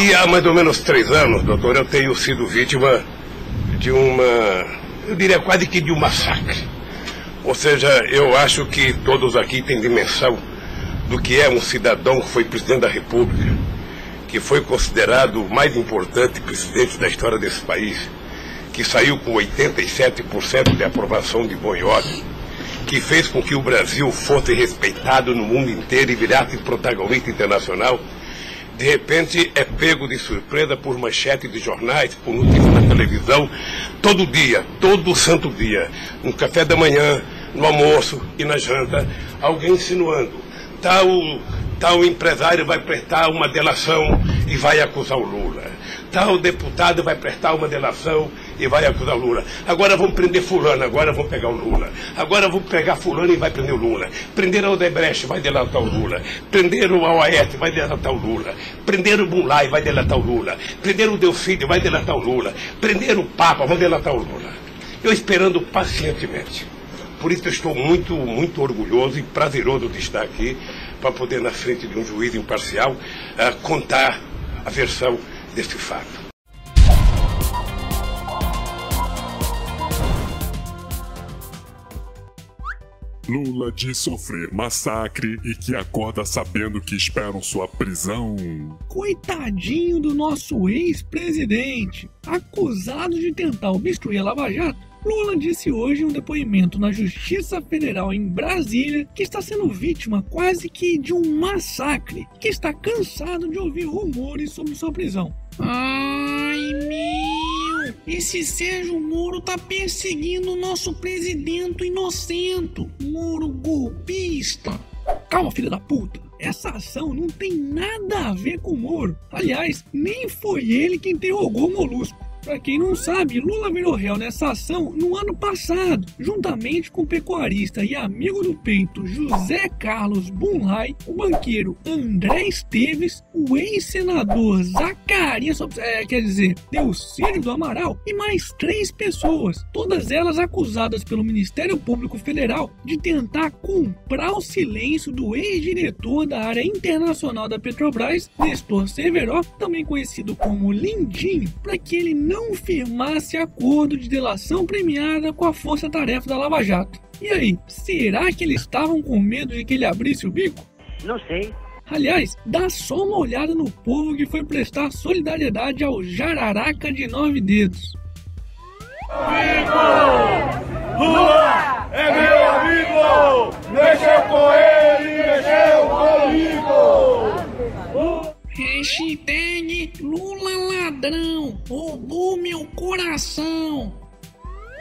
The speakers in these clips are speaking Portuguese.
E há mais ou menos três anos, doutor, eu tenho sido vítima de uma, eu diria quase que de um massacre. Ou seja, eu acho que todos aqui têm dimensão do que é um cidadão que foi presidente da República, que foi considerado o mais importante presidente da história desse país, que saiu com 87% de aprovação de ódio, que fez com que o Brasil fosse respeitado no mundo inteiro e virasse protagonista internacional, de repente é pego de surpresa por manchete de jornais, por notícias na televisão, todo dia, todo santo dia, no café da manhã, no almoço e na janta, alguém insinuando tal, tal empresário vai prestar uma delação e vai acusar o Lula. Tal deputado vai prestar uma delação e vai acusar o Lula. Agora vão prender fulano, agora vão pegar o Lula. Agora vão pegar fulano e vai prender o Lula. Prender o Odebrecht, vai delatar o Lula. Prender o Aoeste, vai delatar o Lula. Prender o Bunlai, vai delatar o Lula. Prender o Delcídio, vai delatar o Lula. Prender o Papa, vai delatar o Lula. Eu esperando pacientemente. Por isso eu estou muito, muito orgulhoso e prazeroso de estar aqui para poder, na frente de um juiz imparcial, uh, contar a versão deste fato. Lula diz sofrer massacre e que acorda sabendo que esperam sua prisão. Coitadinho do nosso ex-presidente, acusado de tentar obstruir a Lava Jato Lula disse hoje em um depoimento na Justiça Federal em Brasília que está sendo vítima quase que de um massacre, que está cansado de ouvir rumores sobre sua prisão. Meu! Esse Sérgio Moro tá perseguindo o nosso presidente inocente, Moro golpista. Calma, filha da puta. Essa ação não tem nada a ver com o Moro. Aliás, nem foi ele quem interrogou o Molusco. Para quem não sabe, Lula virou réu nessa ação no ano passado, juntamente com o pecuarista e amigo do peito José Carlos Bunlai, o banqueiro André Esteves, o ex-senador Zacarias, é, quer dizer, Delcídio do Amaral e mais três pessoas, todas elas acusadas pelo Ministério Público Federal de tentar comprar o silêncio do ex-diretor da área internacional da Petrobras, Nestor Severo, também conhecido como Lindinho, para que ele não não firmasse acordo de delação premiada com a força-tarefa da Lava Jato. E aí, será que eles estavam com medo de que ele abrisse o bico? Não sei. Aliás, dá só uma olhada no povo que foi prestar solidariedade ao Jararaca de Nove Dedos. Amigo! Lula é meu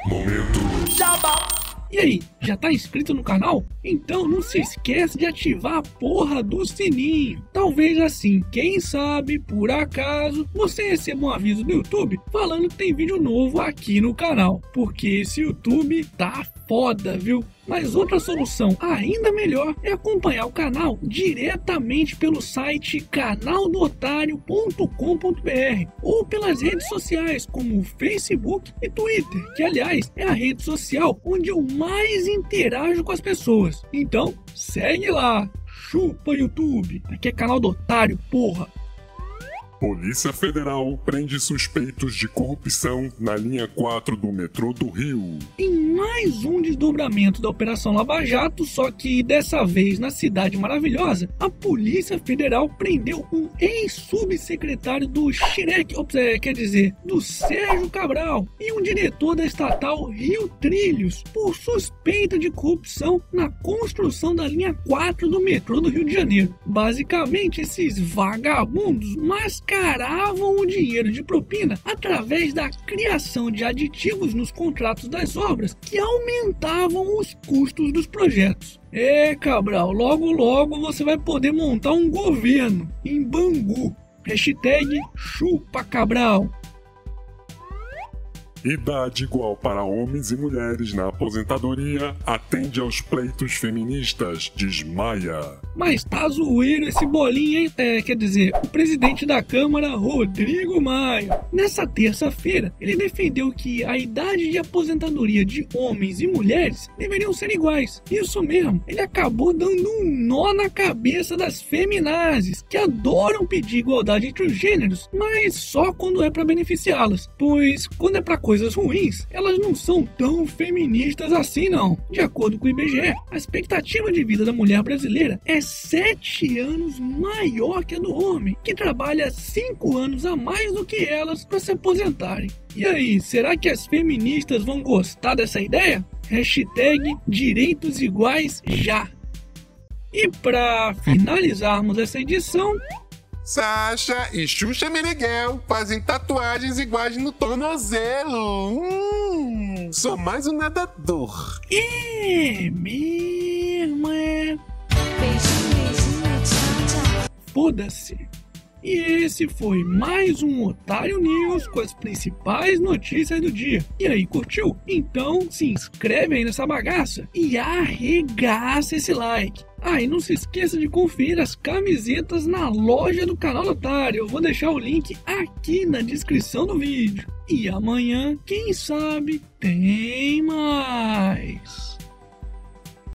Momento. Jabá. E aí, já tá inscrito no canal? Então não se esquece de ativar a porra do sininho. Talvez assim, quem sabe, por acaso, você receba um aviso do YouTube falando que tem vídeo novo aqui no canal. Porque esse YouTube tá foda, viu? Mas outra solução ainda melhor é acompanhar o canal diretamente pelo site canaldotário.com.br ou pelas redes sociais como Facebook e Twitter, que aliás é a rede social onde eu mais interajo com as pessoas. Então, segue lá. Chupa YouTube. Aqui é canal do Otário, porra. Polícia Federal prende suspeitos de corrupção na linha 4 do metrô do Rio. Em mais um desdobramento da Operação Lava Jato, só que dessa vez na Cidade Maravilhosa, a Polícia Federal prendeu um ex-subsecretário do Xirec, é, quer dizer, do Sérgio Cabral, e um diretor da estatal Rio Trilhos, por suspeita de corrupção na construção da linha 4 do metrô do Rio de Janeiro. Basicamente, esses vagabundos mas mascaravam o dinheiro de propina através da criação de aditivos nos contratos das obras que aumentavam os custos dos projetos. É, Cabral, logo logo você vai poder montar um governo em Bangu. Hashtag chupa Cabral. Idade igual para homens e mulheres na aposentadoria atende aos pleitos feministas, diz Maia. Mas tá zoeiro esse bolinho, hein? É, quer dizer, o presidente da Câmara, Rodrigo Maia. Nessa terça-feira, ele defendeu que a idade de aposentadoria de homens e mulheres deveriam ser iguais. Isso mesmo, ele acabou dando um nó na cabeça das feminazes, que adoram pedir igualdade entre os gêneros, mas só quando é para beneficiá-las. Pois quando é para coisas ruins, elas não são tão feministas assim não. De acordo com o IBGE, a expectativa de vida da mulher brasileira é sete anos maior que a do homem, que trabalha cinco anos a mais do que elas para se aposentarem. E aí, será que as feministas vão gostar dessa ideia? Hashtag direitos iguais já. E para finalizarmos essa edição, Sasha e Xuxa Meneghel fazem tatuagens iguais no tornozelo. Hum, sou mais um nadador. é mesmo, é. Foda-se. E esse foi mais um Otário News com as principais notícias do dia. E aí, curtiu? Então se inscreve aí nessa bagaça e arregaça esse like. Ah, e não se esqueça de conferir as camisetas na loja do canal Otário. Eu vou deixar o link aqui na descrição do vídeo. E amanhã, quem sabe, tem mais.